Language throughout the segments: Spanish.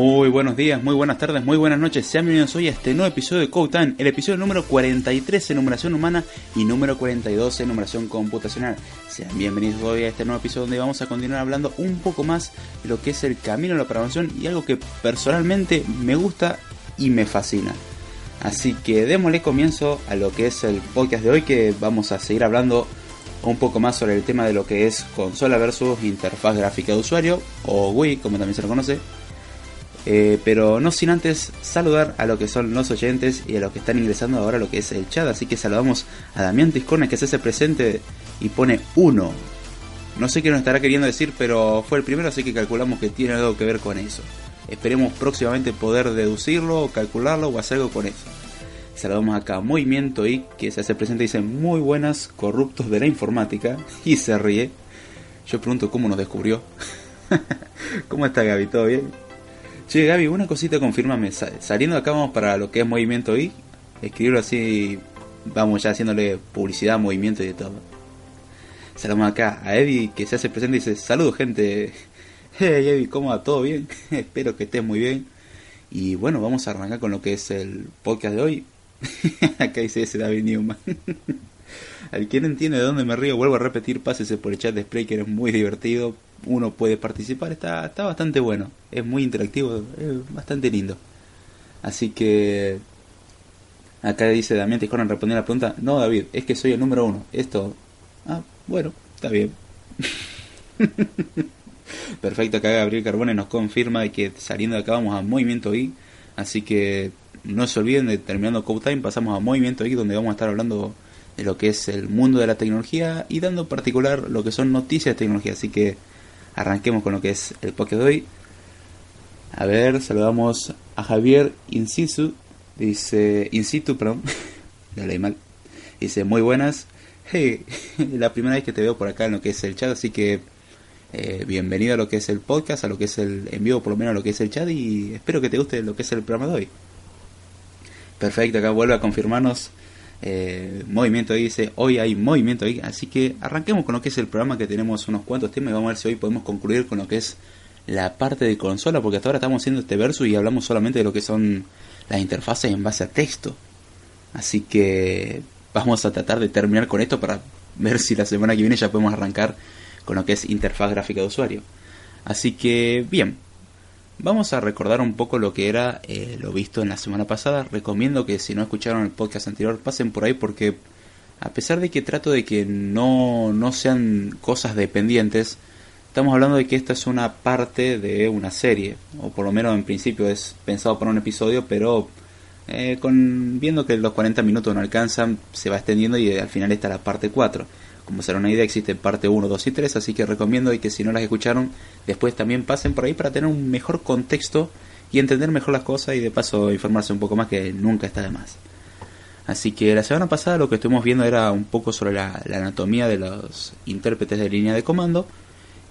Muy buenos días, muy buenas tardes, muy buenas noches. Sean bienvenidos hoy a este nuevo episodio de Code el episodio número 43 en numeración humana y número 42 en numeración computacional. Sean bienvenidos hoy a este nuevo episodio donde vamos a continuar hablando un poco más de lo que es el camino a la programación y algo que personalmente me gusta y me fascina. Así que démosle comienzo a lo que es el podcast de hoy que vamos a seguir hablando un poco más sobre el tema de lo que es consola versus interfaz gráfica de usuario o Wii como también se lo conoce eh, pero no sin antes saludar a lo que son los oyentes y a los que están ingresando ahora a lo que es el chat. Así que saludamos a Damián Tiscornes que se hace presente y pone 1. No sé qué nos estará queriendo decir, pero fue el primero, así que calculamos que tiene algo que ver con eso. Esperemos próximamente poder deducirlo, calcularlo o hacer algo con eso. Saludamos acá a Movimiento y que se hace presente y dice muy buenas, corruptos de la informática. Y se ríe. Yo pregunto cómo nos descubrió. ¿Cómo está Gaby? ¿Todo bien? Che, Gaby, una cosita, confírmame. Saliendo acá vamos para lo que es Movimiento I. Escribirlo así, vamos ya haciéndole publicidad Movimiento y de todo. Saludamos acá a Eddie que se hace presente y dice, saludos gente. Hey Eddie, ¿cómo va? ¿Todo bien? Espero que estés muy bien. Y bueno, vamos a arrancar con lo que es el podcast de hoy. acá dice ese David Newman. Al que no entiende de dónde me río, vuelvo a repetir, pásese por el chat de Spray que es muy divertido uno puede participar, está, está bastante bueno, es muy interactivo, es bastante lindo. Así que acá dice Damián Tiscorn respondiendo la pregunta, no David, es que soy el número uno, esto, ah, bueno, está bien. Perfecto, acá Gabriel Carbone nos confirma que saliendo de acá vamos a Movimiento I, así que no se olviden de terminando Code Time, pasamos a Movimiento I donde vamos a estar hablando de lo que es el mundo de la tecnología y dando en particular lo que son noticias de tecnología, así que arranquemos con lo que es el podcast de hoy. A ver, saludamos a Javier Incisu, dice, Insitu, perdón, ya leí mal, dice, muy buenas, hey, la primera vez que te veo por acá en lo que es el chat, así que eh, bienvenido a lo que es el podcast, a lo que es el envío, por lo menos a lo que es el chat, y espero que te guste lo que es el programa de hoy. Perfecto, acá vuelve a confirmarnos eh, movimiento ahí dice, hoy hay movimiento ahí, así que arranquemos con lo que es el programa que tenemos unos cuantos temas y vamos a ver si hoy podemos concluir con lo que es la parte de consola, porque hasta ahora estamos haciendo este verso y hablamos solamente de lo que son las interfaces en base a texto. Así que vamos a tratar de terminar con esto para ver si la semana que viene ya podemos arrancar con lo que es interfaz gráfica de usuario. Así que bien, vamos a recordar un poco lo que era eh, lo visto en la semana pasada. Recomiendo que si no escucharon el podcast anterior pasen por ahí porque a pesar de que trato de que no, no sean cosas dependientes, estamos hablando de que esta es una parte de una serie, o por lo menos en principio es pensado para un episodio, pero eh, con, viendo que los 40 minutos no alcanzan, se va extendiendo y al final está la parte 4. Como será una idea, existe parte 1, 2 y 3, así que recomiendo y que si no las escucharon, después también pasen por ahí para tener un mejor contexto y entender mejor las cosas y de paso informarse un poco más que nunca está de más. Así que la semana pasada lo que estuvimos viendo era un poco sobre la, anatomía de los intérpretes de línea de comando,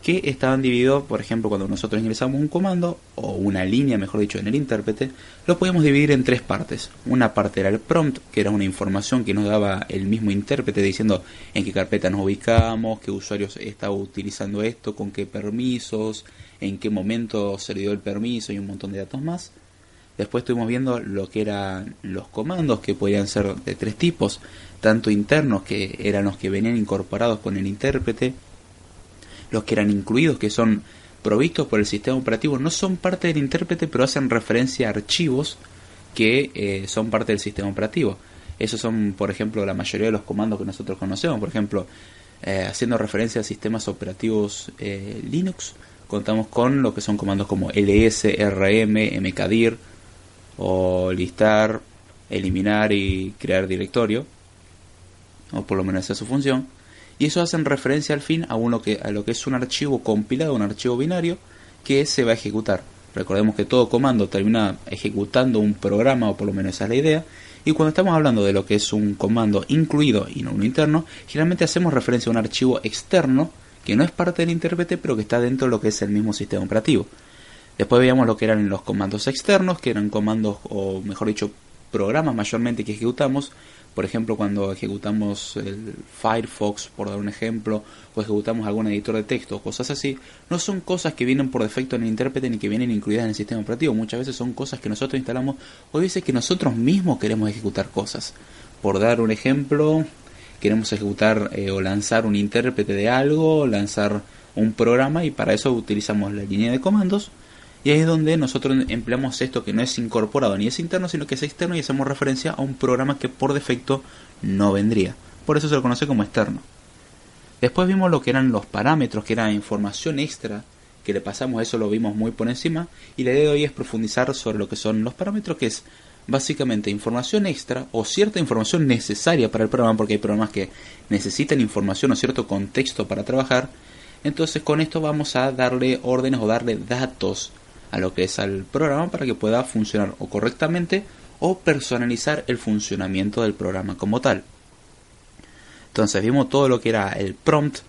que estaban divididos, por ejemplo, cuando nosotros ingresamos un comando, o una línea, mejor dicho, en el intérprete, lo podíamos dividir en tres partes. Una parte era el prompt, que era una información que nos daba el mismo intérprete diciendo en qué carpeta nos ubicamos, qué usuarios estaba utilizando esto, con qué permisos, en qué momento se le dio el permiso y un montón de datos más. Después estuvimos viendo lo que eran los comandos, que podían ser de tres tipos, tanto internos, que eran los que venían incorporados con el intérprete, los que eran incluidos, que son provistos por el sistema operativo, no son parte del intérprete, pero hacen referencia a archivos que eh, son parte del sistema operativo. Esos son, por ejemplo, la mayoría de los comandos que nosotros conocemos. Por ejemplo, eh, haciendo referencia a sistemas operativos eh, Linux, contamos con lo que son comandos como ls, rm, mkdir, o listar, eliminar y crear directorio, o por lo menos esa es su función, y eso hacen referencia al fin a, uno que, a lo que es un archivo compilado, un archivo binario, que se va a ejecutar. Recordemos que todo comando termina ejecutando un programa, o por lo menos esa es la idea, y cuando estamos hablando de lo que es un comando incluido y no uno interno, generalmente hacemos referencia a un archivo externo que no es parte del intérprete, pero que está dentro de lo que es el mismo sistema operativo. Después veíamos lo que eran los comandos externos, que eran comandos, o mejor dicho, programas mayormente que ejecutamos. Por ejemplo, cuando ejecutamos el Firefox, por dar un ejemplo, o ejecutamos algún editor de texto, cosas así, no son cosas que vienen por defecto en el intérprete ni que vienen incluidas en el sistema operativo. Muchas veces son cosas que nosotros instalamos o veces que nosotros mismos queremos ejecutar cosas. Por dar un ejemplo, queremos ejecutar eh, o lanzar un intérprete de algo, lanzar un programa y para eso utilizamos la línea de comandos y ahí es donde nosotros empleamos esto que no es incorporado ni es interno, sino que es externo y hacemos referencia a un programa que por defecto no vendría. Por eso se lo conoce como externo. Después vimos lo que eran los parámetros, que era información extra que le pasamos, eso lo vimos muy por encima. Y la idea de hoy es profundizar sobre lo que son los parámetros, que es básicamente información extra o cierta información necesaria para el programa, porque hay programas que necesitan información o cierto contexto para trabajar. Entonces con esto vamos a darle órdenes o darle datos a lo que es al programa para que pueda funcionar o correctamente o personalizar el funcionamiento del programa como tal. Entonces vimos todo lo que era el prompt,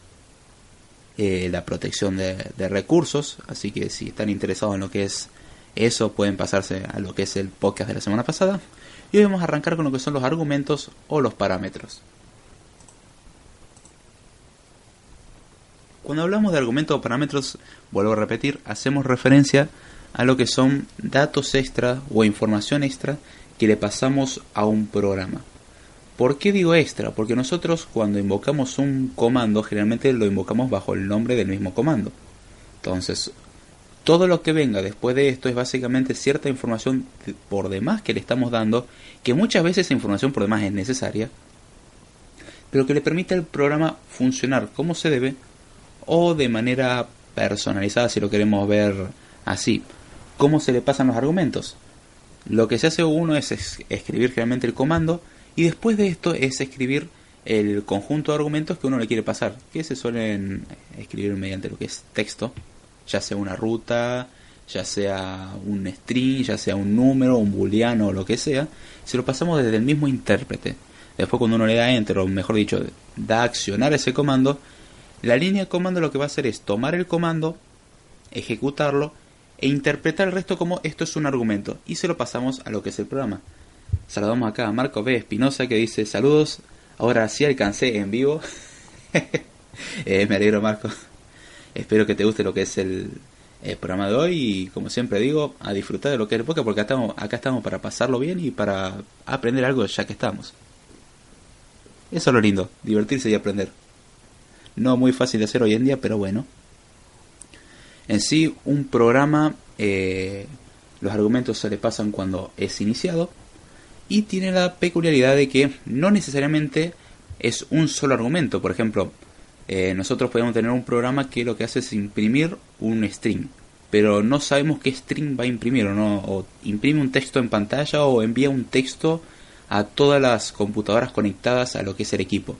eh, la protección de, de, recursos, así que si están interesados en lo que es eso pueden pasarse a lo que es el podcast de la semana pasada. Y hoy vamos a arrancar con lo que son los argumentos o los parámetros. Cuando hablamos de argumentos o parámetros, vuelvo a repetir, hacemos referencia a lo que son datos extra o información extra que le pasamos a un programa. ¿Por qué digo extra? Porque nosotros cuando invocamos un comando generalmente lo invocamos bajo el nombre del mismo comando. Entonces, todo lo que venga después de esto es básicamente cierta información por demás que le estamos dando, que muchas veces esa información por demás es necesaria, pero que le permite al programa funcionar como se debe o de manera personalizada si lo queremos ver así cómo se le pasan los argumentos. Lo que se hace uno es escribir generalmente el comando y después de esto es escribir el conjunto de argumentos que uno le quiere pasar, que se suelen escribir mediante lo que es texto, ya sea una ruta, ya sea un string, ya sea un número, un booleano o lo que sea, se lo pasamos desde el mismo intérprete. Después cuando uno le da enter, o mejor dicho, da accionar ese comando, la línea de comando lo que va a hacer es tomar el comando, ejecutarlo e interpretar el resto como esto es un argumento y se lo pasamos a lo que es el programa. Saludamos acá a Marco B. Espinosa que dice saludos, ahora sí alcancé en vivo. eh, me alegro Marco. Espero que te guste lo que es el, programa de hoy y como siempre digo, a disfrutar de lo que es el podcast porque acá estamos, acá estamos para pasarlo bien y para aprender algo ya que estamos. Eso es lo lindo, divertirse y aprender. No muy fácil de hacer hoy en día, pero bueno. En sí, un programa, eh, los argumentos se le pasan cuando es iniciado y tiene la peculiaridad de que no necesariamente es un solo argumento. Por ejemplo, eh, nosotros podemos tener un programa que lo que hace es imprimir un string, pero no sabemos qué string va a imprimir o no, o imprime un texto en pantalla o envía un texto a todas las computadoras conectadas a lo que es el equipo.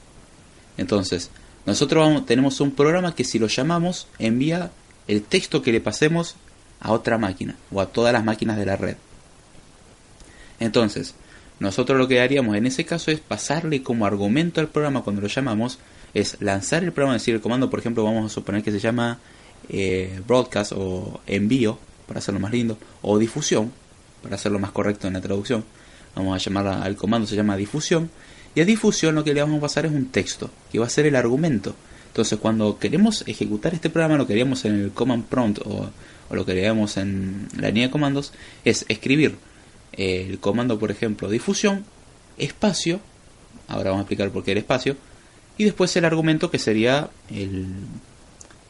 Entonces, nosotros tenemos un programa que si lo llamamos envía el texto que le pasemos a otra máquina o a todas las máquinas de la red. Entonces, nosotros lo que haríamos en ese caso es pasarle como argumento al programa cuando lo llamamos es lanzar el programa, decir, el comando, por ejemplo, vamos a suponer que se llama eh, broadcast o envío, para hacerlo más lindo, o difusión, para hacerlo más correcto en la traducción. Vamos a llamar al comando, se llama difusión. Y a difusión lo que le vamos a pasar es un texto, que va a ser el argumento. Entonces, cuando queremos ejecutar este programa, lo que haríamos en el command prompt o, lo que haríamos en la línea de comandos es escribir el comando, por ejemplo, difusión, espacio, ahora vamos a explicar por qué el espacio, y después el argumento que sería el,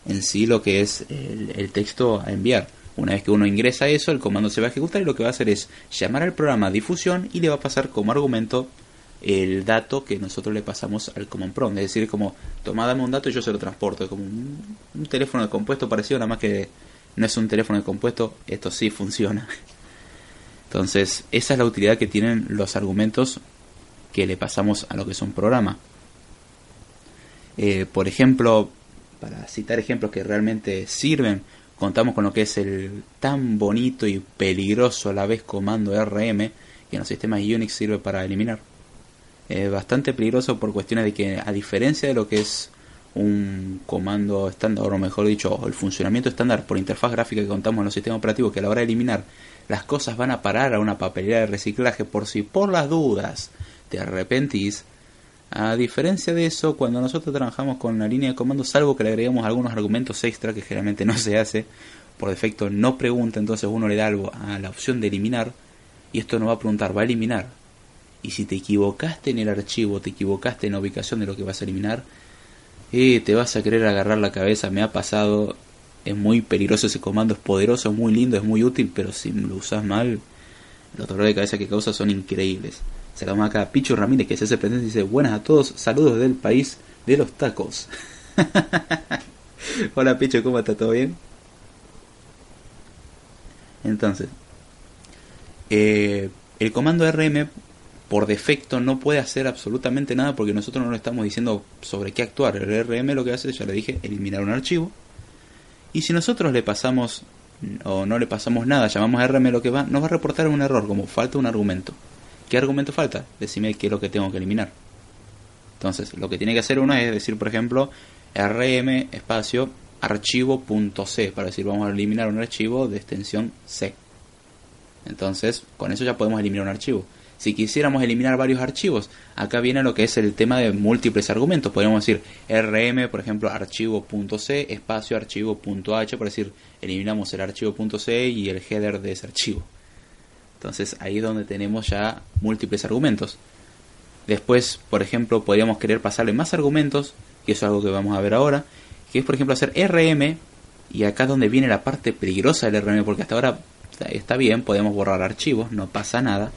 en sí lo que es el, texto a enviar. Una vez que uno ingresa eso, el comando se va a ejecutar y lo que va a hacer es llamar al programa difusión y le va a pasar como argumento el dato que nosotros le pasamos al command prompt. Es decir, como, toma, dame un dato y yo se lo transporto. Como un, un teléfono de compuesto parecido, nada más que no es un teléfono de compuesto, esto sí funciona. Entonces, esa es la utilidad que tienen los argumentos que le pasamos a lo que es un programa. Eh, por ejemplo, para citar ejemplos que realmente sirven, contamos con lo que es el tan bonito y peligroso a la vez comando RM, que en los sistemas Unix sirve para eliminar. Es bastante peligroso por cuestiones de que, a diferencia de lo que es un comando estándar, o mejor dicho, el funcionamiento estándar por interfaz gráfica que contamos en los sistemas operativos, que a la hora de eliminar las cosas van a parar a una papelera de reciclaje por si por las dudas te arrepentís, a diferencia de eso, cuando nosotros trabajamos con la línea de comando, salvo que le agregamos algunos argumentos extra que generalmente no se hace, por defecto no pregunta, entonces uno le da algo a la opción de eliminar y esto no va a preguntar, va a eliminar. Y si te equivocaste en el archivo, te equivocaste en la ubicación de lo que vas a eliminar, eh, te vas a querer agarrar la cabeza, me ha pasado, es muy peligroso ese comando, es poderoso, es muy lindo, es muy útil, pero si lo usas mal, los dolores de cabeza que causa son increíbles. Saludamos acá a Picho Ramírez que se hace presente y dice buenas a todos, saludos del país de los tacos. Hola Picho, ¿cómo está? ¿Todo bien? Entonces, eh, el comando RM por defecto no puede hacer absolutamente nada porque nosotros no le estamos diciendo sobre qué actuar. El RM lo que hace, ya le dije, eliminar un archivo. Y si nosotros le pasamos o no le pasamos nada, llamamos a RM lo que va, nos va a reportar un error, como falta un argumento. ¿Qué argumento falta? Decime qué es lo que tengo que eliminar. Entonces, lo que tiene que hacer uno es decir, por ejemplo, rm espacio archivo.c para decir vamos a eliminar un archivo de extensión C. Entonces, con eso ya podemos eliminar un archivo. Si quisiéramos eliminar varios archivos, acá viene lo que es el tema de múltiples argumentos. Podríamos decir rm, por ejemplo, archivo.c, espacio archivo.h, por decir, eliminamos el archivo.c y el header de ese archivo. Entonces ahí es donde tenemos ya múltiples argumentos. Después, por ejemplo, podríamos querer pasarle más argumentos, que es algo que vamos a ver ahora, que es por ejemplo hacer RM, y acá es donde viene la parte peligrosa del RM, porque hasta ahora está bien, podemos borrar archivos, no pasa nada.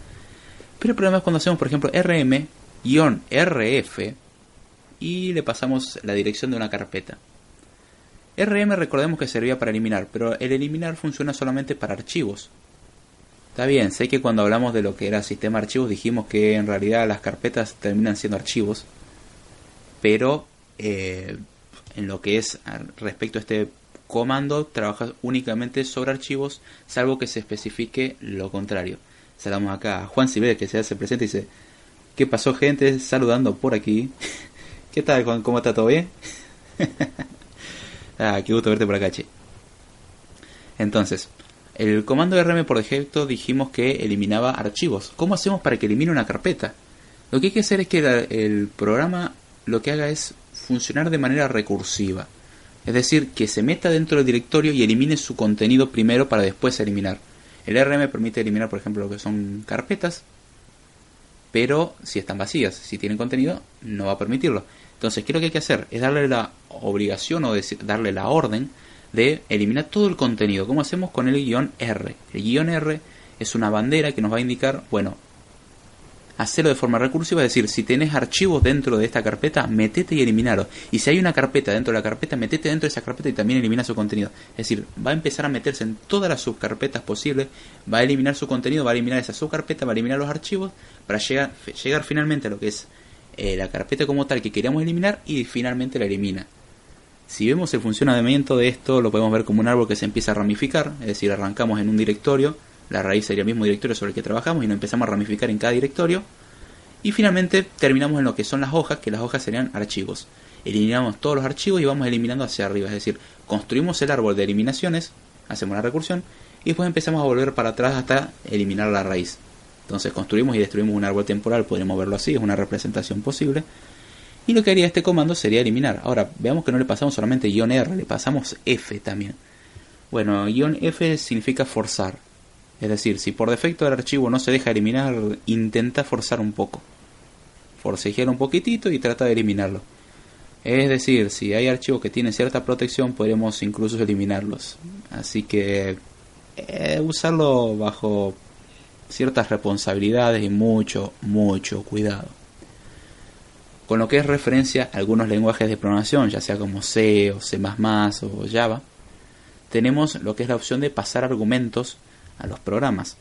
Pero el problema es cuando hacemos, por ejemplo, RM-RF y le pasamos la dirección de una carpeta. RM recordemos que servía para eliminar, pero el eliminar funciona solamente para archivos. Está bien, sé que cuando hablamos de lo que era sistema de archivos dijimos que en realidad las carpetas terminan siendo archivos, pero eh, en lo que es respecto a este comando trabaja únicamente sobre archivos, salvo que se especifique lo contrario. Saludamos acá a Juan Sibel que se hace presente y dice, ¿qué pasó gente? Saludando por aquí. ¿Qué tal Juan? ¿Cómo está todo bien? ah, qué gusto verte por acá, che. Entonces, el comando rm por defecto dijimos que eliminaba archivos. ¿Cómo hacemos para que elimine una carpeta? Lo que hay que hacer es que el programa lo que haga es funcionar de manera recursiva. Es decir, que se meta dentro del directorio y elimine su contenido primero para después eliminar. El RM permite eliminar, por ejemplo, lo que son carpetas, pero si están vacías, si tienen contenido, no va a permitirlo. Entonces, ¿qué es lo que hay que hacer? Es darle la obligación o darle la orden de eliminar todo el contenido. ¿Cómo hacemos con el guion R? El guion R es una bandera que nos va a indicar, bueno, hacerlo de forma recursiva, es decir, si tenés archivos dentro de esta carpeta, metete y eliminalo. Y si hay una carpeta dentro de la carpeta, metete dentro de esa carpeta y también elimina su contenido. Es decir, va a empezar a meterse en todas las subcarpetas posibles, va a eliminar su contenido, va a eliminar esa subcarpeta, va a eliminar los archivos para llegar, llegar finalmente a lo que es eh, la carpeta como tal que queríamos eliminar y finalmente la elimina. Si vemos el funcionamiento de esto, lo podemos ver como un árbol que se empieza a ramificar, es decir, arrancamos en un directorio, la raíz sería el mismo directorio sobre el que trabajamos y nos empezamos a ramificar en cada directorio. Y finalmente terminamos en lo que son las hojas, que las hojas serían archivos. Eliminamos todos los archivos y vamos eliminando hacia arriba, es decir, construimos el árbol de eliminaciones, hacemos la recursión y después empezamos a volver para atrás hasta eliminar la raíz. Entonces construimos y destruimos un árbol temporal, podríamos verlo así, es una representación posible. Y lo que haría este comando sería eliminar. Ahora, veamos que no le pasamos solamente guion R, le pasamos F también. Bueno, guion F significa forzar. Es decir, si por defecto el archivo no se deja eliminar, intenta forzar un poco. Forcejear un poquitito y trata de eliminarlo. Es decir, si hay archivos que tienen cierta protección, podremos incluso eliminarlos. Así que eh, usarlo bajo ciertas responsabilidades y mucho, mucho cuidado. Con lo que es referencia a algunos lenguajes de programación, ya sea como C o C o Java, tenemos lo que es la opción de pasar argumentos a los programas.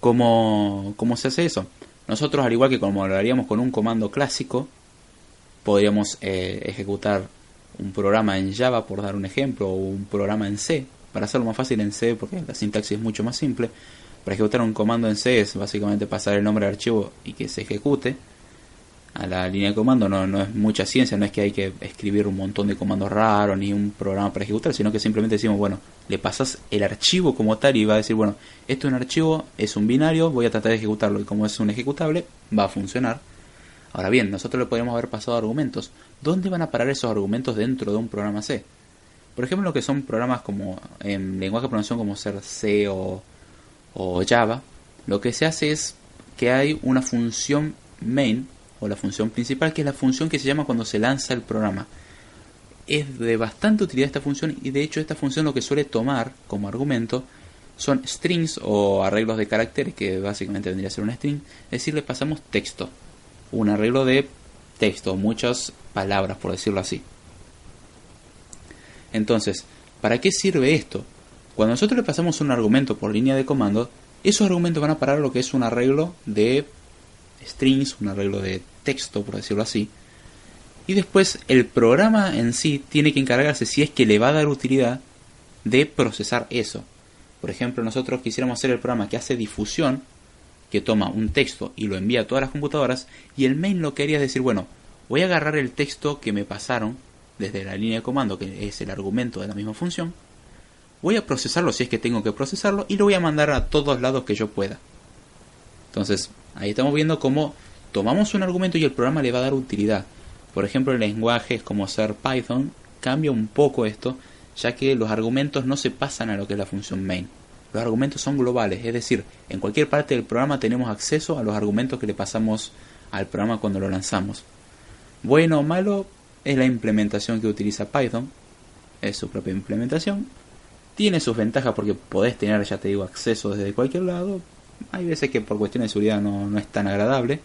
¿Cómo, ¿Cómo se hace eso? Nosotros, al igual que como lo haríamos con un comando clásico, podríamos eh, ejecutar un programa en Java, por dar un ejemplo, o un programa en C, para hacerlo más fácil en C, porque la sintaxis es mucho más simple. Para ejecutar un comando en C es básicamente pasar el nombre del archivo y que se ejecute a la línea de comando. No, no es mucha ciencia, no es que hay que escribir un montón de comandos raros ni un programa para ejecutar, sino que simplemente decimos, bueno, le pasas el archivo como tal y va a decir, bueno, esto es un archivo, es un binario, voy a tratar de ejecutarlo y como es un ejecutable, va a funcionar. Ahora bien, nosotros le podríamos haber pasado argumentos. ¿Dónde van a parar esos argumentos dentro de un programa C? Por ejemplo, lo que son programas como en lenguaje de programación como ser C o o Java, lo que se hace es que hay una función main la función principal que es la función que se llama cuando se lanza el programa. Es de bastante utilidad esta función y de hecho esta función lo que suele tomar como argumento son strings o arreglos de caracteres que básicamente vendría a ser un string, es decir, le pasamos texto, un arreglo de texto, muchas palabras por decirlo así. Entonces, ¿para qué sirve esto? Cuando nosotros le pasamos un argumento por línea de comando, esos argumentos van a parar lo que es un arreglo de strings, un arreglo de texto, por decirlo así. Y después el programa en sí tiene que encargarse, si es que le va a dar utilidad, de procesar eso. Por ejemplo, nosotros quisiéramos hacer el programa que hace difusión, que toma un texto y lo envía a todas las computadoras, y el main lo que haría es decir, bueno, voy a agarrar el texto que me pasaron desde la línea de comando, que es el argumento de la misma función, voy a procesarlo si es que tengo que procesarlo y lo voy a mandar a todos lados que yo pueda. Entonces, ahí estamos viendo cómo tomamos un argumento y el programa le va a dar utilidad. Por ejemplo, en lenguajes como ser Python cambia un poco esto, ya que los argumentos no se pasan a lo que es la función main. Los argumentos son globales, es decir, en cualquier parte del programa tenemos acceso a los argumentos que le pasamos al programa cuando lo lanzamos. Bueno o malo es la implementación que utiliza Python, es su propia implementación, tiene sus ventajas porque podés tener, ya te digo, acceso desde cualquier lado. Hay veces que por cuestiones de seguridad no, no es tan agradable.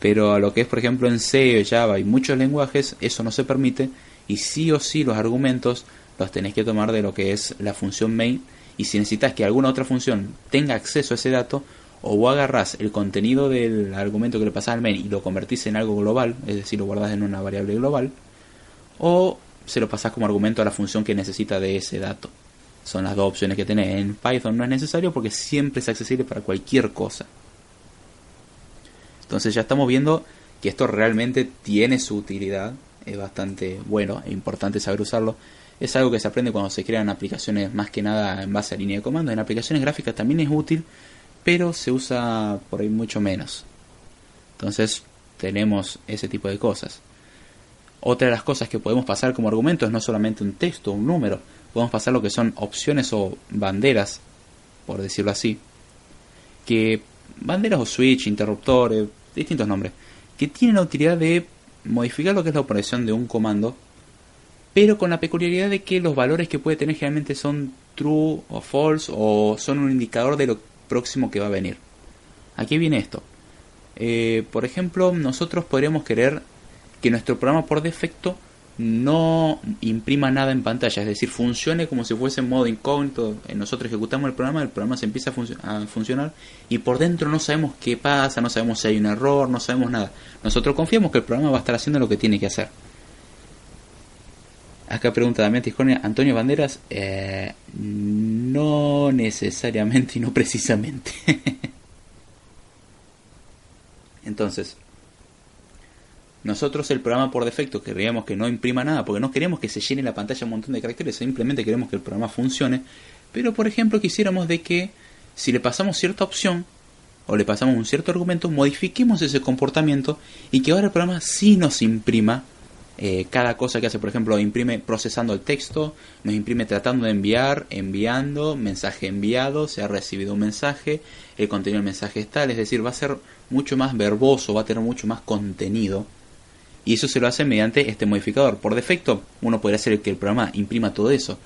Pero a lo que es, por ejemplo, en C, Java y muchos lenguajes, eso no se permite. Y sí o sí los argumentos los tenés que tomar de lo que es la función main. Y si necesitas que alguna otra función tenga acceso a ese dato, o vos agarrás el contenido del argumento que le pasás al main y lo convertís en algo global, es decir, lo guardás en una variable global, o se lo pasás como argumento a la función que necesita de ese dato. Son las dos opciones que tenés. En Python no es necesario porque siempre es accesible para cualquier cosa. Entonces ya estamos viendo que esto realmente tiene su utilidad. Es bastante bueno e importante saber usarlo. Es algo que se aprende cuando se crean aplicaciones más que nada en base a línea de comando. En aplicaciones gráficas también es útil, pero se usa por ahí mucho menos. Entonces tenemos ese tipo de cosas. Otra de las cosas que podemos pasar como argumento es no solamente un texto, un número, podemos pasar lo que son opciones o banderas, por decirlo así, que banderas o switch, interruptores, distintos nombres, que tienen la utilidad de modificar lo que es la operación de un comando, pero con la peculiaridad de que los valores que puede tener generalmente son true o false o son un indicador de lo próximo que va a venir. Aquí viene esto. Eh, por ejemplo, nosotros podríamos querer que nuestro programa por defecto no imprima nada en pantalla, es decir, funcione como si fuese en modo incógnito. Eh, nosotros ejecutamos el programa, el programa se empieza a, funcionar y por dentro no sabemos qué pasa, no sabemos si hay un error, no sabemos nada. Nosotros confiamos que el programa va a estar haciendo lo que tiene que hacer. Acá pregunta Damián Tisconia, Antonio Banderas, eh, no necesariamente y no precisamente. Entonces, nosotros el programa por defecto queríamos que no imprima nada, porque no queremos que se llene la pantalla un montón de caracteres, simplemente queremos que el programa funcione. Pero por ejemplo quisiéramos de que si le pasamos cierta opción o le pasamos un cierto argumento, modifiquemos ese comportamiento y que ahora el programa sí nos imprima eh, cada cosa que hace. Por ejemplo, imprime procesando el texto, nos imprime tratando de enviar, enviando, mensaje enviado, se ha recibido un mensaje, el contenido del mensaje es tal, es decir, va a ser mucho más verboso, va a tener mucho más contenido y eso se lo hace mediante este modificador. Por defecto, uno podría hacer que el programa imprima todo eso.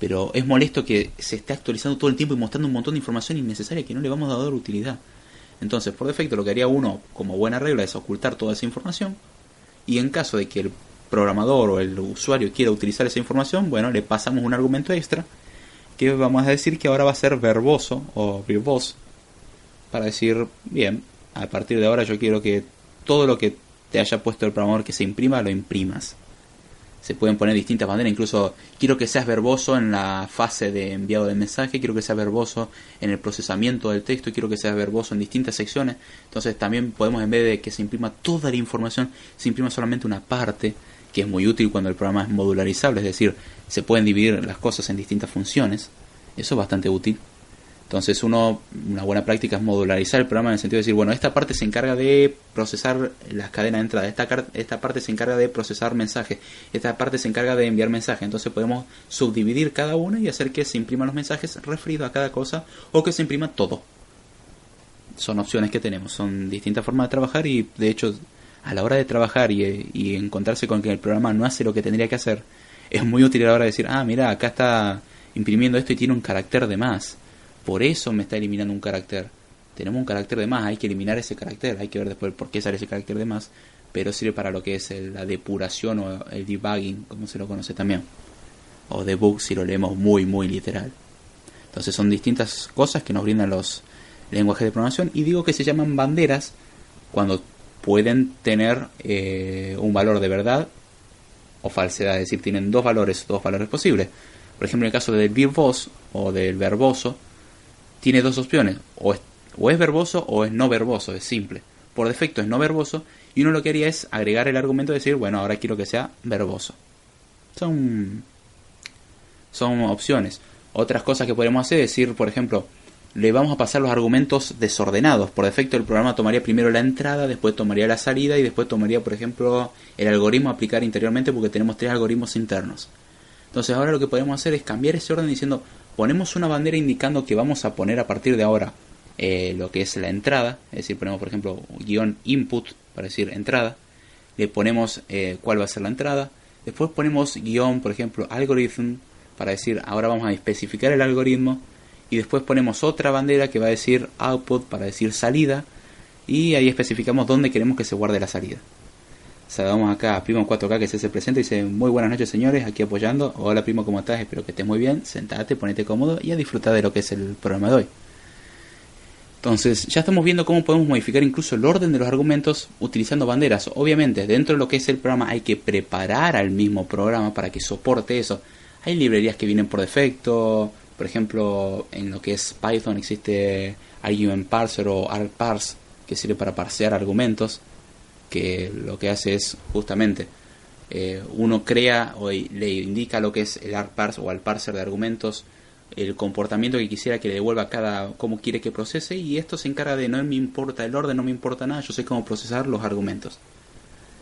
Pero es molesto que se esté actualizando todo el tiempo y mostrando un montón de información innecesaria que no le vamos a dar utilidad. Entonces, por defecto, lo que haría uno como buena regla es ocultar toda esa información. Y en caso de que el programador o el usuario quiera utilizar esa información, bueno, le pasamos un argumento extra que vamos a decir que ahora va a ser verboso o verbose para decir, bien, a partir de ahora yo quiero que todo lo que te haya puesto el programador que se imprima, lo imprimas. Se pueden poner distintas maneras, incluso quiero que seas verboso en la fase de enviado de mensaje, quiero que seas verboso en el procesamiento del texto, quiero que seas verboso en distintas secciones. Entonces también podemos, en vez de que se imprima toda la información, se imprima solamente una parte, que es muy útil cuando el programa es modularizable, es decir, se pueden dividir las cosas en distintas funciones. Eso es bastante útil. Entonces uno, una buena práctica es modularizar el programa en el sentido de decir, bueno, esta parte se encarga de procesar las cadenas de entrada, esta, parte se encarga de procesar mensajes, esta parte se encarga de enviar mensajes. Entonces podemos subdividir cada una y hacer que se impriman los mensajes referidos a cada cosa o que se imprima todo. Son opciones que tenemos, son distintas formas de trabajar y de hecho a la hora de trabajar y, y encontrarse con que el programa no hace lo que tendría que hacer, es muy útil a la hora de decir, ah, mira, acá está imprimiendo esto y tiene un carácter de más por eso me está eliminando un carácter. Tenemos un carácter de más, hay que eliminar ese carácter, hay que ver después por qué sale ese carácter de más, pero sirve para lo que es la depuración o el debugging, como se lo conoce también. O debug si lo leemos muy, muy literal. Entonces son distintas cosas que nos brindan los lenguajes de programación y digo que se llaman banderas cuando pueden tener eh, un valor de verdad o falsedad, es decir, tienen dos valores, dos valores posibles. Por ejemplo, en el caso del verbose o del verboso, tiene dos opciones, o es, verboso o es no verboso, es simple. Por defecto es no verboso y uno lo que haría es agregar el argumento y decir, bueno, ahora quiero que sea verboso. Son, son opciones. Otras cosas que podemos hacer es decir, por ejemplo, le vamos a pasar los argumentos desordenados. Por defecto el programa tomaría primero la entrada, después tomaría la salida y después tomaría, por ejemplo, el algoritmo a aplicar interiormente porque tenemos tres algoritmos internos. Entonces ahora lo que podemos hacer es cambiar ese orden diciendo, ponemos una bandera indicando que vamos a poner a partir de ahora eh, lo que es la entrada, es decir, ponemos por ejemplo guion input para decir entrada, le ponemos eh, cuál va a ser la entrada, después ponemos guion, por ejemplo, algorithm para decir ahora vamos a especificar el algoritmo y después ponemos otra bandera que va a decir output para decir salida y ahí especificamos dónde queremos que se guarde la salida. Saludamos acá a Primo 4K que se hace presente dice muy buenas noches señores, aquí apoyando. Hola Primo, ¿cómo estás? Espero que estés muy bien. Sentate, ponete cómodo y a disfrutar de lo que es el programa de hoy. Entonces, ya estamos viendo cómo podemos modificar incluso el orden de los argumentos utilizando banderas. Obviamente, dentro de lo que es el programa hay que preparar al mismo programa para que soporte eso. Hay librerías que vienen por defecto. Por ejemplo, en lo que es Python existe Argument Parser o ArgParse que sirve para parsear argumentos que lo que hace es justamente eh, uno crea o le indica lo que es el parse o al parser de argumentos el comportamiento que quisiera que le devuelva cada cómo quiere que procese y esto se encarga de no me importa el orden, no me importa nada, yo sé cómo procesar los argumentos.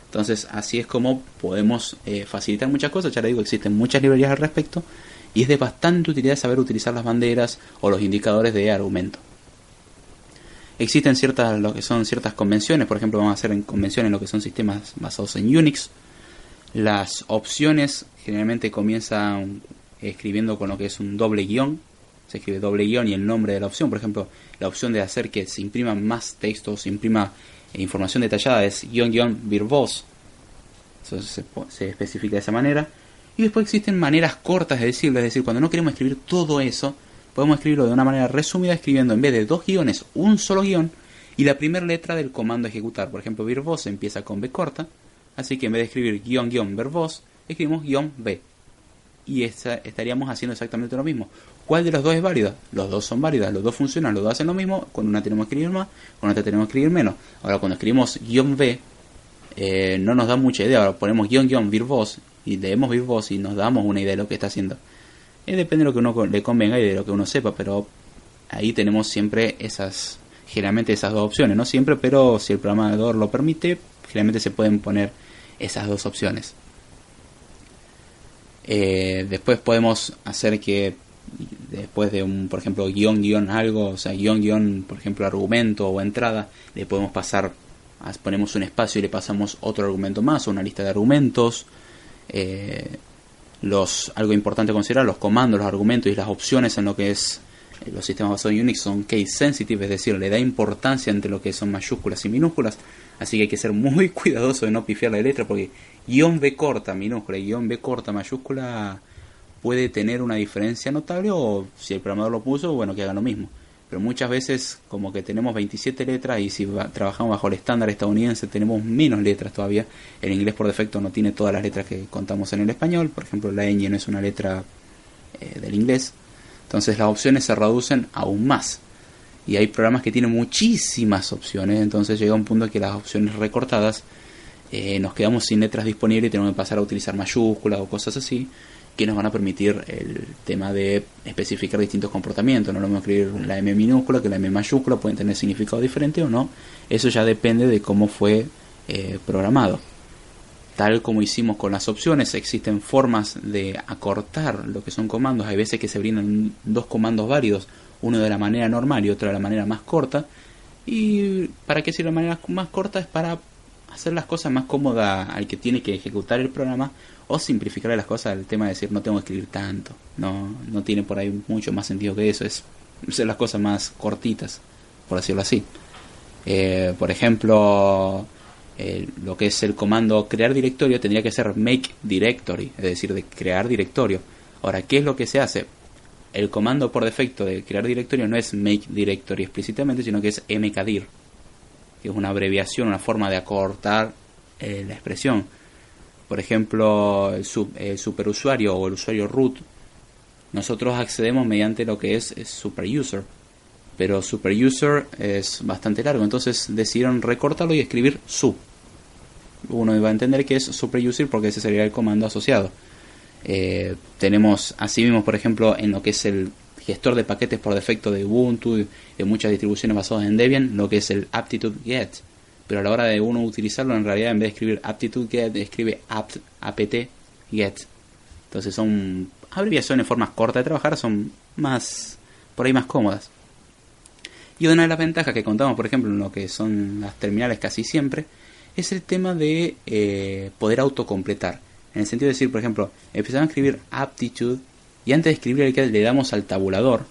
Entonces así es como podemos eh, facilitar muchas cosas. Ya le digo, existen muchas librerías al respecto y es de bastante utilidad saber utilizar las banderas o los indicadores de argumento. Existen ciertas, lo que son ciertas convenciones, por ejemplo, vamos a hacer en convenciones lo que son sistemas basados en Unix. Las opciones generalmente comienzan escribiendo con lo que es un doble guion. Se escribe doble guion y el nombre de la opción. Por ejemplo, la opción de hacer que se imprima más texto, se imprima eh, información detallada es guion guion verbose. Eso se, se especifica de esa manera. Y después existen maneras cortas de decirlo, es decir, cuando no queremos escribir todo eso, podemos escribirlo de una manera resumida escribiendo en vez de dos guiones un solo guion y la primera letra del comando ejecutar. Por ejemplo, verbose empieza con B corta, así que en vez de escribir guion guion verbose, escribimos guion B. Y estaríamos haciendo exactamente lo mismo. ¿Cuál de los dos es válido? Los dos son válidos, los dos funcionan, los dos hacen lo mismo. Con una tenemos que escribir más, con otra tenemos que escribir menos. Ahora, cuando escribimos guion B, eh, no nos da mucha idea. Ahora ponemos guion guion verbose y leemos verbose y nos damos una idea de lo que está haciendo. Eh, depende de lo que uno le convenga y de lo que uno sepa, pero ahí tenemos siempre esas, generalmente esas dos opciones, no siempre, pero si el programador lo permite, generalmente se pueden poner esas dos opciones. Eh, después podemos hacer que después de un, por ejemplo, guion, guion algo, o sea, guion, guion, por ejemplo, argumento o entrada, le podemos pasar, ponemos un espacio y le pasamos otro argumento más una lista de argumentos. Eh, los algo importante considerar, los comandos, los argumentos y las opciones en lo que es eh, los sistemas basados en Unix son case sensitive, es decir, le da importancia entre lo que son mayúsculas y minúsculas, así que hay que ser muy cuidadoso de no pifiar la letra porque guion B corta minúscula y guion B corta mayúscula puede tener una diferencia notable o si el programador lo puso, bueno, que haga lo mismo pero muchas veces como que tenemos 27 letras y si trabajamos bajo el estándar estadounidense tenemos menos letras todavía. El inglés por defecto no tiene todas las letras que contamos en el español, por ejemplo la ñ no es una letra eh, del inglés. Entonces las opciones se reducen aún más. Y hay programas que tienen muchísimas opciones, entonces llega un punto que las opciones recortadas eh, nos quedamos sin letras disponibles y tenemos que pasar a utilizar mayúsculas o cosas así que nos van a permitir el tema de especificar distintos comportamientos. No lo vamos a escribir la M minúscula que la M mayúscula, pueden tener significado diferente o no. Eso ya depende de cómo fue eh, programado. Tal como hicimos con las opciones, existen formas de acortar lo que son comandos. Hay veces que se brindan dos comandos válidos, uno de la manera normal y otro de la manera más corta. ¿Y para qué sirve la manera más corta? Es para hacer las cosas más cómodas al que tiene que ejecutar el programa o simplificar las cosas el tema de decir no tengo que escribir tanto no no tiene por ahí mucho más sentido que eso es hacer las cosas más cortitas por decirlo así. Eh, por ejemplo lo que es el comando crear directorio tendría que ser make directory es decir de crear directorio. Ahora qué es lo que se hace el comando por defecto de crear directorio no es make directory explícitamente sino que es mkdir que es una abreviación una forma de acortar eh, la expresión por ejemplo, el, superusuario o el usuario root, nosotros accedemos mediante lo que es, superuser. Pero superuser es bastante largo, entonces decidieron recortarlo y escribir su. Uno va a entender que es superuser porque ese sería el comando asociado. Eh, tenemos asimismo, por ejemplo, en lo que es el gestor de paquetes por defecto de Ubuntu y de muchas distribuciones basadas en Debian, lo que es el aptitude get pero a la hora de uno utilizarlo, en realidad en vez de escribir aptitude get, escribe apt, apt get. Entonces son abreviaciones, formas cortas de trabajar, son más, por ahí más cómodas. Y una de las ventajas que contamos, por ejemplo, en lo que son las terminales casi siempre, es el tema de eh, poder autocompletar. En el sentido de decir, por ejemplo, empezamos a escribir aptitude y antes de escribir el get le damos al tabulador.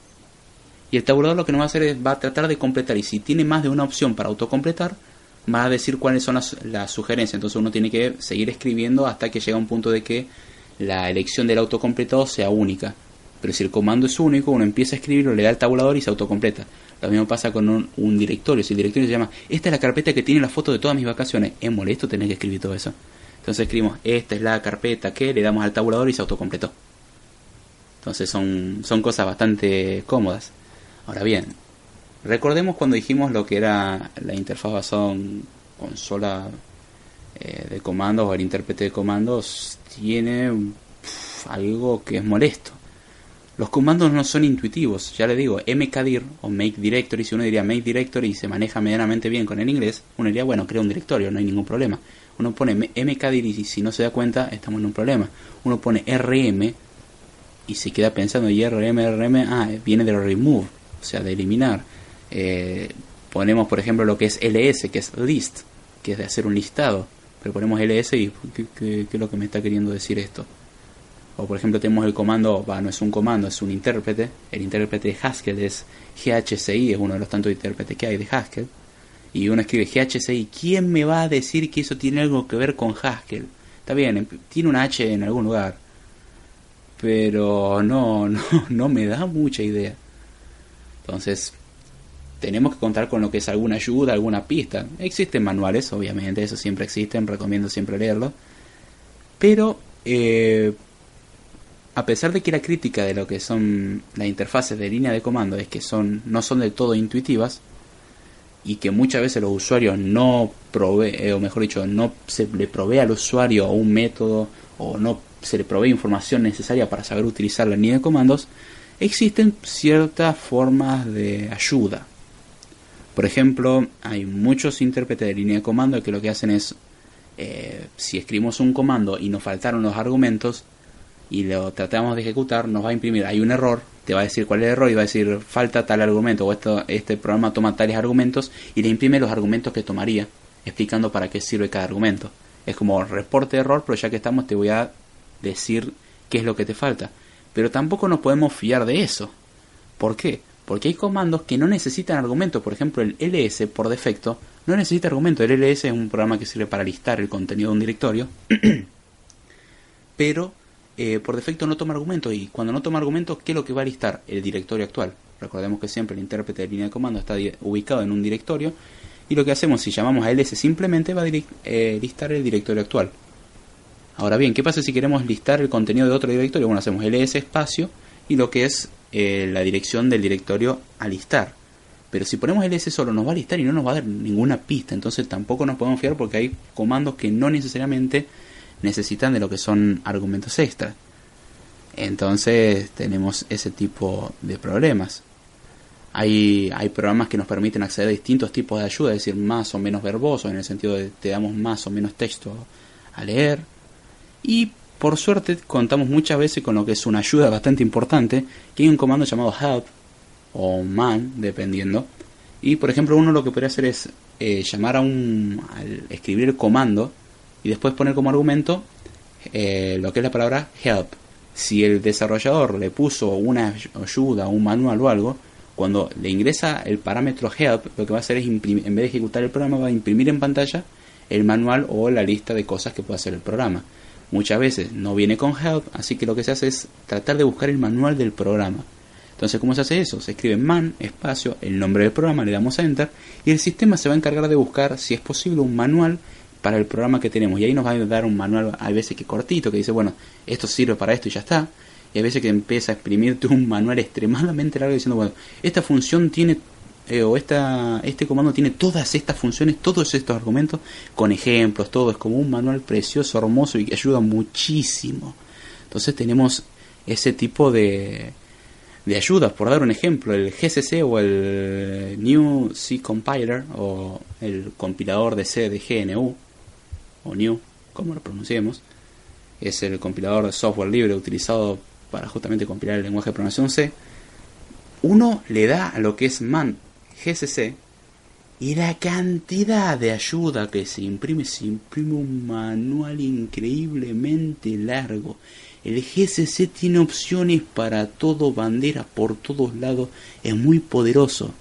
Y el tabulador lo que nos va a hacer es va a tratar de completar y si tiene más de una opción para autocompletar, va a decir cuáles son las, sugerencias. Entonces uno tiene que seguir escribiendo hasta que llega un punto de que la elección del autocompletado sea única. Pero si el comando es único, uno empieza a escribirlo, le da el tabulador y se autocompleta. Lo mismo pasa con un, directorio. Si el directorio se llama, esta es la carpeta que tiene la foto de todas mis vacaciones, es molesto tener que escribir todo eso. Entonces escribimos, esta es la carpeta que le damos al tabulador y se autocompletó. Entonces son, son cosas bastante cómodas. Ahora bien, Recordemos cuando dijimos lo que era la interfaz basada en consola eh, de comandos o el intérprete de comandos tiene algo que es molesto. Los comandos no son intuitivos, ya le digo, mkdir o make directory, si uno diría make directory y se maneja medianamente bien con el inglés, uno diría, bueno, crea un directorio, no hay ningún problema. Uno pone mkdir y si no se da cuenta, estamos en un problema. Uno pone rm y se queda pensando, y rm, rm, ah, viene de remove, o sea, de eliminar. Eh, ponemos, por ejemplo, lo que es ls, que es list, que es de hacer un listado. Pero ponemos ls y qué es lo que me está queriendo decir esto? O por ejemplo tenemos el comando, va, no es un comando, es un intérprete. El intérprete de Haskell es GHCI, es uno de los tantos intérpretes que hay de Haskell. Y uno escribe GHCI, ¿quién me va a decir que eso tiene algo que ver con Haskell? Está bien, tiene una H en algún lugar. Pero no, no, no me da mucha idea. Entonces, tenemos que contar con lo que es alguna ayuda, alguna pista. Existen manuales, obviamente, eso siempre existen, recomiendo siempre leerlo. Pero eh, a pesar de que la crítica de lo que son las interfaces de línea de comando es que son no son del todo intuitivas y que muchas veces los usuarios no provee eh, o mejor dicho no se le provee al usuario un método o no se le provee información necesaria para saber utilizar la línea de comandos existen ciertas formas de ayuda por ejemplo hay muchos intérpretes de línea de comando que lo que hacen es eh, si escribimos un comando y nos faltaron los argumentos y lo tratamos de ejecutar, nos va a imprimir, hay un error, te va a decir cuál es el error y va a decir falta tal argumento o esto, este programa toma tales argumentos y le imprime los argumentos que tomaría, explicando para qué sirve cada argumento. Es como reporte de error, pero ya que estamos te voy a decir qué es lo que te falta. Pero tampoco nos podemos fiar de eso. ¿Por qué? Porque hay comandos que no necesitan argumentos. Por ejemplo, el ls por defecto no necesita argumento. El ls es un programa que sirve para listar el contenido de un directorio. pero eh, por defecto no toma argumentos y cuando no toma argumentos, ¿qué es lo que va a listar? El directorio actual. Recordemos que siempre el intérprete de línea de comando está ubicado en un directorio y lo que hacemos si llamamos a ls simplemente va a eh, listar el directorio actual. Ahora bien, ¿qué pasa si queremos listar el contenido de otro directorio? Bueno, hacemos ls espacio y lo que es eh, la dirección del directorio a listar. Pero si ponemos ls solo nos va a listar y no nos va a dar ninguna pista, entonces tampoco nos podemos fiar porque hay comandos que no necesariamente necesitan de lo que son argumentos extra. Entonces tenemos ese tipo de problemas. Hay, hay programas que nos permiten acceder a distintos tipos de ayuda, es decir, más o menos verbosos, en el sentido de te damos más o menos texto a leer. Y por suerte contamos muchas veces con lo que es una ayuda bastante importante, que hay un comando llamado help o man, dependiendo. Y por ejemplo uno lo que podría hacer es eh, llamar a un, al escribir el comando, y después poner como argumento eh, lo que es la palabra help. Si el desarrollador le puso una ayuda, un manual o algo, cuando le ingresa el parámetro help, lo que va a hacer es, en vez de ejecutar el programa, va a imprimir en pantalla el manual o la lista de cosas que puede hacer el programa. Muchas veces no viene con help, así que lo que se hace es tratar de buscar el manual del programa. Entonces, ¿cómo se hace eso? Se escribe man, espacio, el nombre del programa, le damos a enter y el sistema se va a encargar de buscar, si es posible, un manual para el programa que tenemos. Y ahí nos va a dar un manual, hay veces que cortito, que dice, bueno, esto sirve para esto y ya está. Y hay veces que empieza a exprimirte un manual extremadamente largo diciendo, bueno, esta función tiene, eh, o esta, este comando tiene todas estas funciones, todos estos argumentos, con ejemplos, todo. Es como un manual precioso, hermoso y que ayuda muchísimo. Entonces tenemos ese tipo de, de ayudas. Por dar un ejemplo, el GCC o el New C Compiler o el compilador de C de GNU o New, como lo pronunciemos, es el compilador de software libre utilizado para justamente compilar el lenguaje de programación C, uno le da a lo que es man GCC y la cantidad de ayuda que se imprime, se imprime un manual increíblemente largo. El GCC tiene opciones para todo, bandera por todos lados, es muy poderoso.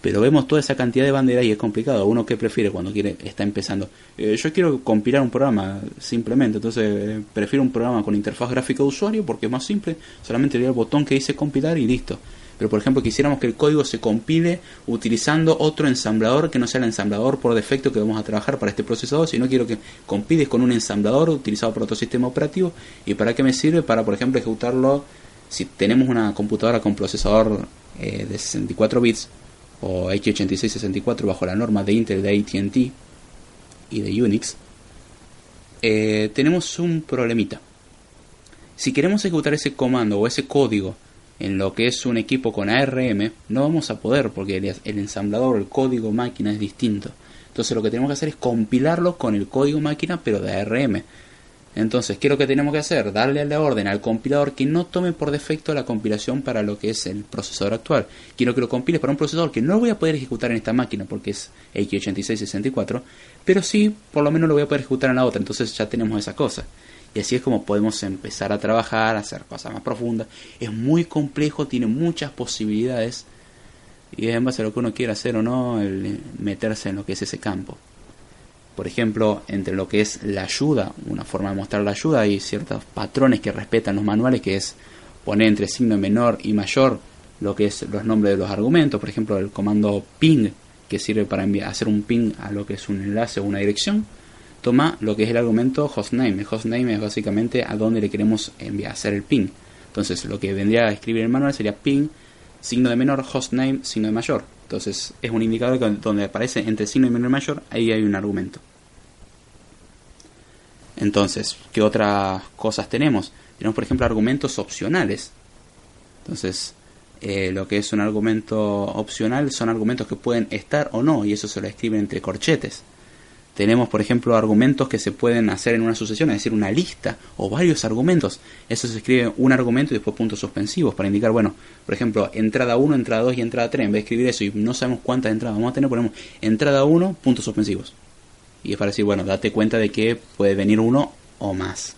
Pero vemos toda esa cantidad de banderas y es complicado. Uno que prefiere cuando quiere está empezando. Eh, yo quiero compilar un programa simplemente, entonces eh, prefiero un programa con interfaz gráfica de usuario porque es más simple. Solamente le doy el botón que dice compilar y listo. Pero por ejemplo quisiéramos que el código se compile utilizando otro ensamblador que no sea el ensamblador por defecto que vamos a trabajar para este procesador, sino quiero que compiles con un ensamblador utilizado por otro sistema operativo. ¿Y para qué me sirve? Para por ejemplo ejecutarlo si tenemos una computadora con procesador eh, de 64 bits o x86-64 bajo la norma de Intel de ATT y de Unix, eh, tenemos un problemita. Si queremos ejecutar ese comando o ese código en lo que es un equipo con ARM, no vamos a poder porque el, ensamblador, el código máquina es distinto. Entonces lo que tenemos que hacer es compilarlo con el código máquina pero de ARM. Entonces, ¿qué es lo que tenemos que hacer? Darle la orden al compilador que no tome por defecto la compilación para lo que es el procesador actual. Quiero que lo compile para un procesador que no voy a poder ejecutar en esta máquina porque es x86-64, pero sí, por lo menos lo voy a poder ejecutar en la otra. Entonces ya tenemos esa cosa. Y así es como podemos empezar a trabajar, a hacer cosas más profundas. Es muy complejo, tiene muchas posibilidades. Y es en base a lo que uno quiera hacer o no, el meterse en lo que es ese campo. Por ejemplo, entre lo que es la ayuda, una forma de mostrar la ayuda, hay ciertos patrones que respetan los manuales, que es poner entre signo menor y mayor lo que es los nombres de los argumentos. Por ejemplo, el comando ping, que sirve para hacer un ping a lo que es un enlace o una dirección toma lo que es el argumento hostname. El hostname es básicamente a dónde le queremos enviar, hacer el ping. Entonces lo que vendría a escribir el manual sería ping, signo de menor, hostname, signo de mayor. Entonces es un indicador donde aparece entre signo de menor y mayor, ahí hay un argumento. Entonces, ¿qué otras cosas tenemos? Tenemos, por ejemplo, argumentos opcionales. Entonces, eh, lo que es un argumento opcional son argumentos que pueden estar o no, y eso se lo escriben entre corchetes. Tenemos, por ejemplo, argumentos que se pueden hacer en una sucesión, es decir, una lista o varios argumentos. Eso se escribe un argumento y después puntos suspensivos para indicar, bueno, por ejemplo, entrada 1, entrada 2 y entrada 3. En vez de escribir eso y no sabemos cuántas entradas vamos a tener, ponemos entrada 1, puntos suspensivos. Y es para decir, bueno, date cuenta de que puede venir uno o más.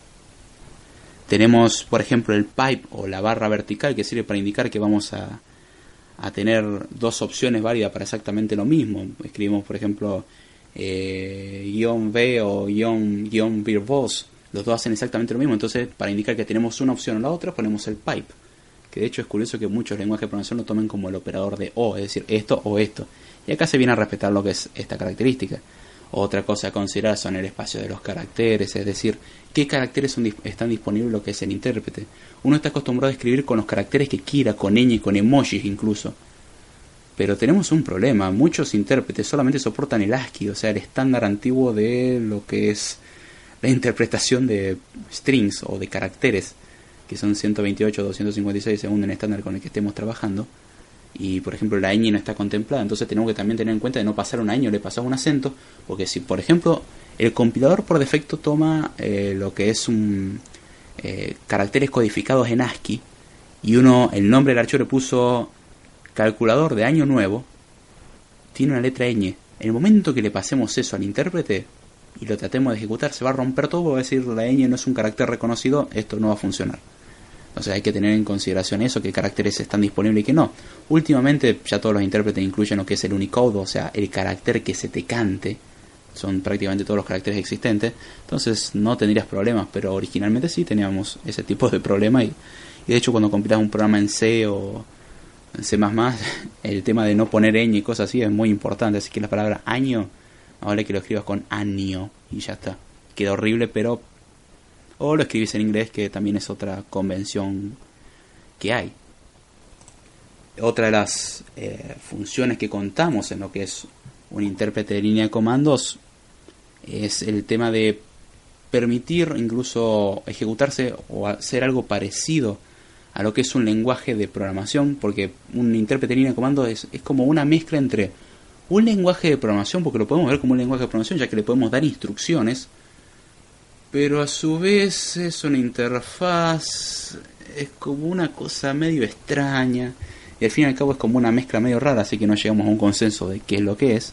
Tenemos, por ejemplo, el pipe o la barra vertical que sirve para indicar que vamos a, a tener dos opciones válidas para exactamente lo mismo. Escribimos, por ejemplo, eh, guion B o guion, guion los dos hacen exactamente lo mismo. Entonces, para indicar que tenemos una opción o la otra, ponemos el pipe. Que de hecho es curioso que muchos lenguajes de programación lo tomen como el operador de o, es decir, esto o esto. Y acá se viene a respetar lo que es esta característica. Otra cosa a considerar son el espacio de los caracteres, es decir, qué caracteres son, están disponibles lo que es el intérprete. Uno está acostumbrado a escribir con los caracteres que quiera, con ñ, con emojis incluso. Pero tenemos un problema, muchos intérpretes solamente soportan el ASCII, o sea, el estándar antiguo de lo que es la interpretación de strings o de caracteres, que son 128 o 256 según el estándar con el que estemos trabajando. Y por ejemplo la ñ no está contemplada, entonces tenemos que también tener en cuenta de no pasar un año, le pasamos un acento, porque si por ejemplo el compilador por defecto toma eh, lo que es un eh, caracteres codificados en ASCII y uno el nombre del archivo le puso calculador de año nuevo tiene una letra ñ. En el momento que le pasemos eso al intérprete y lo tratemos de ejecutar, se va a romper todo, va a decir la ñ no es un carácter reconocido, esto no va a funcionar. Entonces hay que tener en consideración eso, qué caracteres están disponibles y qué no. Últimamente ya todos los intérpretes incluyen lo que es el Unicode, o sea, el carácter que se te cante. Son prácticamente todos los caracteres existentes. Entonces no tendrías problemas, pero originalmente sí teníamos ese tipo de problema. Y, y de hecho cuando compilas un programa en C o C++, el tema de no poner ñ y cosas así es muy importante. Así que la palabra año, ahora que lo escribas con año y ya está. Queda horrible, pero. O lo escribís en inglés, que también es otra convención que hay. Otra de las eh, funciones que contamos en lo que es un intérprete de línea de comandos es el tema de permitir incluso ejecutarse o hacer algo parecido a lo que es un lenguaje de programación, porque un intérprete de línea de comando es, es como una mezcla entre un lenguaje de programación, porque lo podemos ver como un lenguaje de programación, ya que le podemos dar instrucciones, pero a su vez es una interfaz, es como una cosa medio extraña, y al fin y al cabo es como una mezcla medio rara, así que no llegamos a un consenso de qué es lo que es,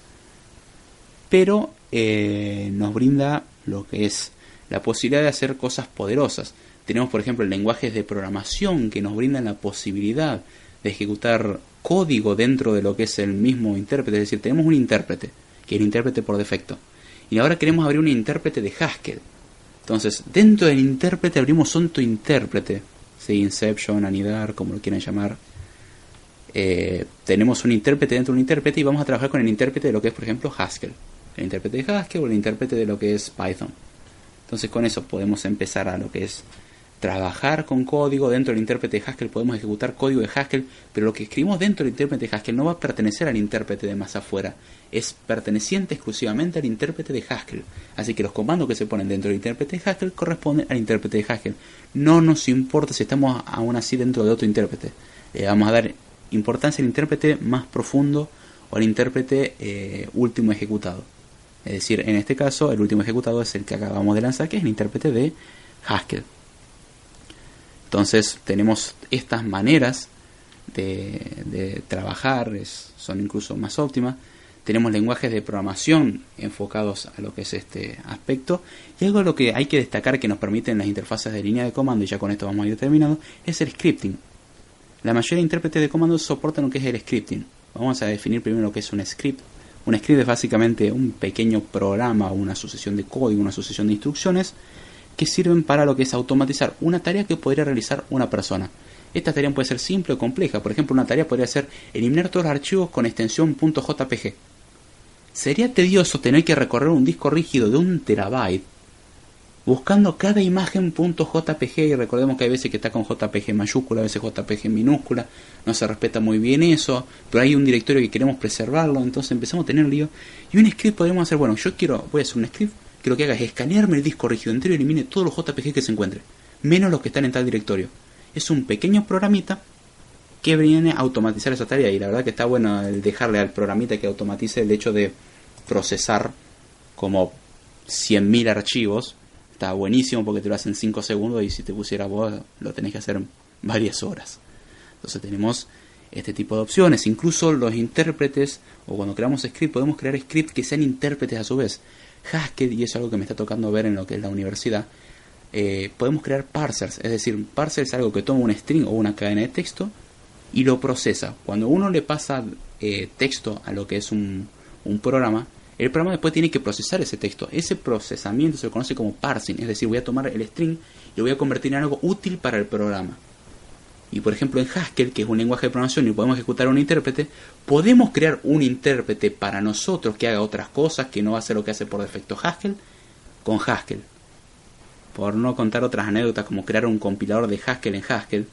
pero eh, nos brinda lo que es la posibilidad de hacer cosas poderosas. Tenemos, por ejemplo, lenguajes de programación que nos brindan la posibilidad de ejecutar código dentro de lo que es el mismo intérprete. Es decir, tenemos un intérprete, que es el intérprete por defecto. Y ahora queremos abrir un intérprete de Haskell. Entonces, dentro del intérprete abrimos un intérprete. Sí, Inception, Anidar, como lo quieran llamar. Eh, tenemos un intérprete dentro de un intérprete y vamos a trabajar con el intérprete de lo que es, por ejemplo, Haskell. El intérprete de Haskell o el intérprete de lo que es Python. Entonces, con eso podemos empezar a lo que es trabajar con código dentro del intérprete de Haskell, podemos ejecutar código de Haskell, pero lo que escribimos dentro del intérprete de Haskell no va a pertenecer al intérprete de más afuera, es perteneciente exclusivamente al intérprete de Haskell. Así que los comandos que se ponen dentro del intérprete de Haskell corresponden al intérprete de Haskell. No nos importa si estamos aún así dentro de otro intérprete. Le vamos a dar importancia al intérprete más profundo o al intérprete eh, último ejecutado. Es decir, en este caso, el último ejecutado es el que acabamos de lanzar, que es el intérprete de Haskell. Entonces tenemos estas maneras de, trabajar, son incluso más óptimas. Tenemos lenguajes de programación enfocados a lo que es este aspecto. Y algo lo que hay que destacar que nos permiten las interfaces de línea de comando, y ya con esto vamos a ir terminando, es el scripting. La mayoría de intérpretes de comandos soportan lo que es el scripting. Vamos a definir primero lo que es un script. Un script es básicamente un pequeño programa, una sucesión de código, una sucesión de instrucciones que sirven para lo que es automatizar una tarea que podría realizar una persona. Esta tarea puede ser simple o compleja. Por ejemplo, una tarea podría ser eliminar todos los archivos con extensión .jpg. Sería tedioso tener que recorrer un disco rígido de un terabyte buscando cada imagen .jpg y recordemos que hay veces que está con JPG mayúscula, a veces JPG minúscula, no se respeta muy bien eso, pero hay un directorio que queremos preservarlo, entonces empezamos a tener lío. Y un script podemos hacer, bueno, yo quiero, voy a hacer un script que lo que haga es escanearme el disco rígido entero y elimine todos los JPG que se encuentre, menos los que están en tal directorio. Es un pequeño programita que viene a automatizar esa tarea y la verdad que está bueno el dejarle al programita que automatice el hecho de procesar como 100.000 archivos. Está buenísimo porque te lo hacen 5 segundos y si te pusiera vos lo tenés que hacer varias horas. Entonces tenemos este tipo de opciones. Incluso los intérpretes o cuando creamos script podemos crear scripts que sean intérpretes a su vez. Haskell, y es algo que me está tocando ver en lo que es la universidad, eh, podemos crear parsers. Es decir, parser es algo que toma un string o una cadena de texto y lo procesa. Cuando uno le pasa eh, texto a lo que es un, un programa, el programa después tiene que procesar ese texto. Ese procesamiento se conoce como parsing, es decir, voy a tomar el string y lo voy a convertir en algo útil para el programa. Y por ejemplo en Haskell, que es un lenguaje de programación y podemos ejecutar un intérprete, podemos crear un intérprete para nosotros que haga otras cosas, que no hacer lo que hace por defecto Haskell, con Haskell. Por no contar otras anécdotas como crear un compilador de Haskell en Haskell,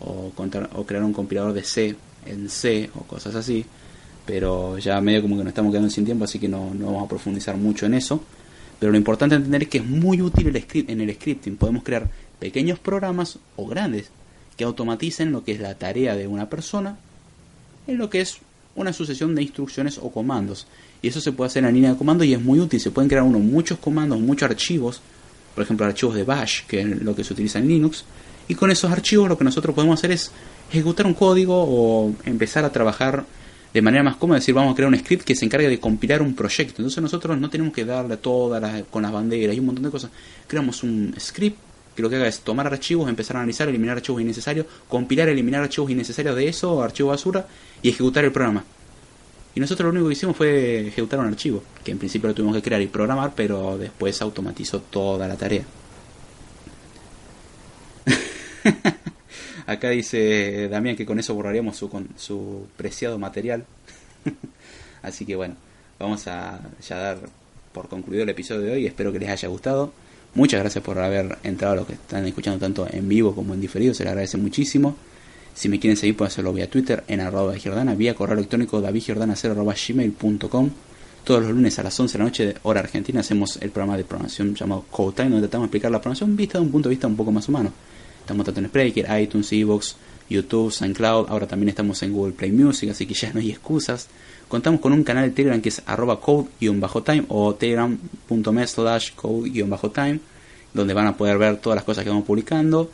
o, o crear un compilador de C en C, o cosas así. Pero ya medio como que nos estamos quedando sin tiempo, así que no, no vamos a profundizar mucho en eso. Pero lo importante entender es que es muy útil el script, en el scripting. Podemos crear pequeños programas o grandes que automaticen lo que es la tarea de una persona en lo que es una sucesión de instrucciones o comandos. Y eso se puede hacer en la línea de comando y es muy útil. Se pueden crear uno muchos comandos, muchos archivos, por ejemplo archivos de bash, que es lo que se utiliza en Linux. Y con esos archivos lo que nosotros podemos hacer es ejecutar un código o empezar a trabajar de manera más cómoda, decir, vamos a crear un script que se encargue de compilar un proyecto. Entonces nosotros no tenemos que darle todas las, con las banderas y un montón de cosas. Creamos un script que lo que haga es tomar archivos, empezar a analizar, eliminar archivos innecesarios, compilar, eliminar archivos innecesarios de eso, archivo basura, y ejecutar el programa. Y nosotros lo único que hicimos fue ejecutar un archivo, que en principio lo tuvimos que crear y programar, pero después automatizó toda la tarea. Acá dice Damián que con eso borraríamos su, con, su preciado material. Así que bueno, vamos a ya dar por concluido el episodio de hoy. Espero que les haya gustado. Muchas gracias por haber entrado a los que están escuchando tanto en vivo como en diferido, se les agradece muchísimo. Si me quieren seguir pueden hacerlo vía Twitter en arroba Giordana, vía correo electrónico davidgiordana0 Todos los lunes a las 11 de la noche de hora argentina hacemos el programa de programación llamado Code Time, donde tratamos de explicar la programación vista de un punto de vista un poco más humano. Estamos tanto en Spreaker, iTunes, Evox, YouTube, SoundCloud, ahora también estamos en Google Play Music, así que ya no hay excusas. Contamos con un canal de Telegram que es arroba code-time o telegram.me slash code-time, donde van a poder ver todas las cosas que vamos publicando.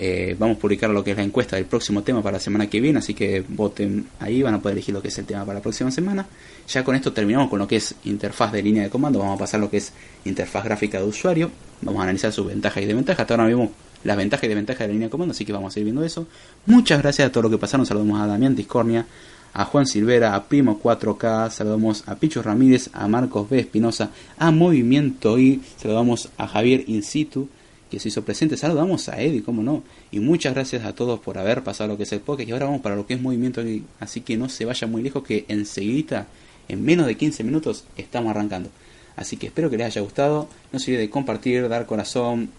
Eh, vamos a publicar lo que es la encuesta del próximo tema para la semana que viene, así que voten ahí, van a poder elegir lo que es el tema para la próxima semana. Ya con esto terminamos con lo que es interfaz de línea de comando, vamos a pasar lo que es interfaz gráfica de usuario, vamos a analizar sus ventajas y desventajas. Hasta ahora vimos las ventajas y desventajas de la línea de comando, así que vamos a ir viendo eso. Muchas gracias a todos los que pasaron, saludamos a Damián Discornia, a Juan Silvera, a Primo 4K, saludamos a Picho Ramírez, a Marcos B. Espinosa, a Movimiento I, saludamos a Javier In situ, que se hizo presente, saludamos a Eddie, cómo no, y muchas gracias a todos por haber pasado lo que es el podcast, y ahora vamos para lo que es Movimiento así que no se vaya muy lejos, que enseguida, en menos de 15 minutos, estamos arrancando. Así que espero que les haya gustado, no se olviden de compartir, dar corazón,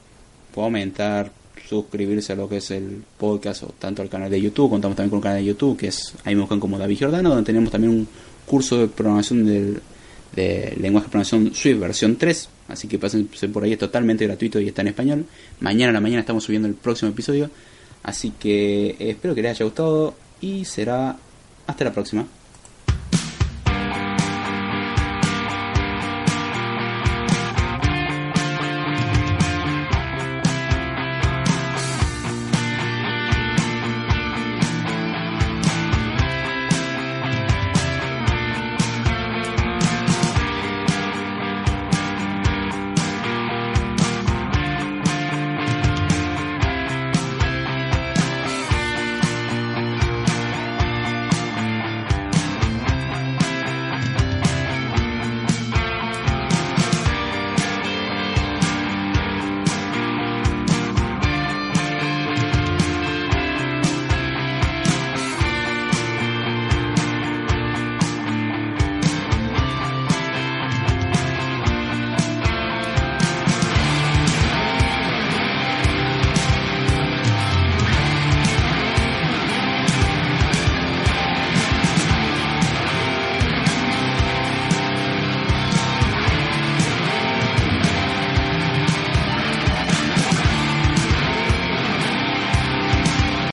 comentar, suscribirse a lo que es el podcast o tanto al canal de YouTube, contamos también con un canal de YouTube que es, ahí me buscan como David Giordano, donde tenemos también un curso de programación del, de lenguaje de programación Swift versión 3, así que pasen por ahí, es totalmente gratuito y está en español. Mañana a la mañana estamos subiendo el próximo episodio, así que espero que les haya gustado y será hasta la próxima.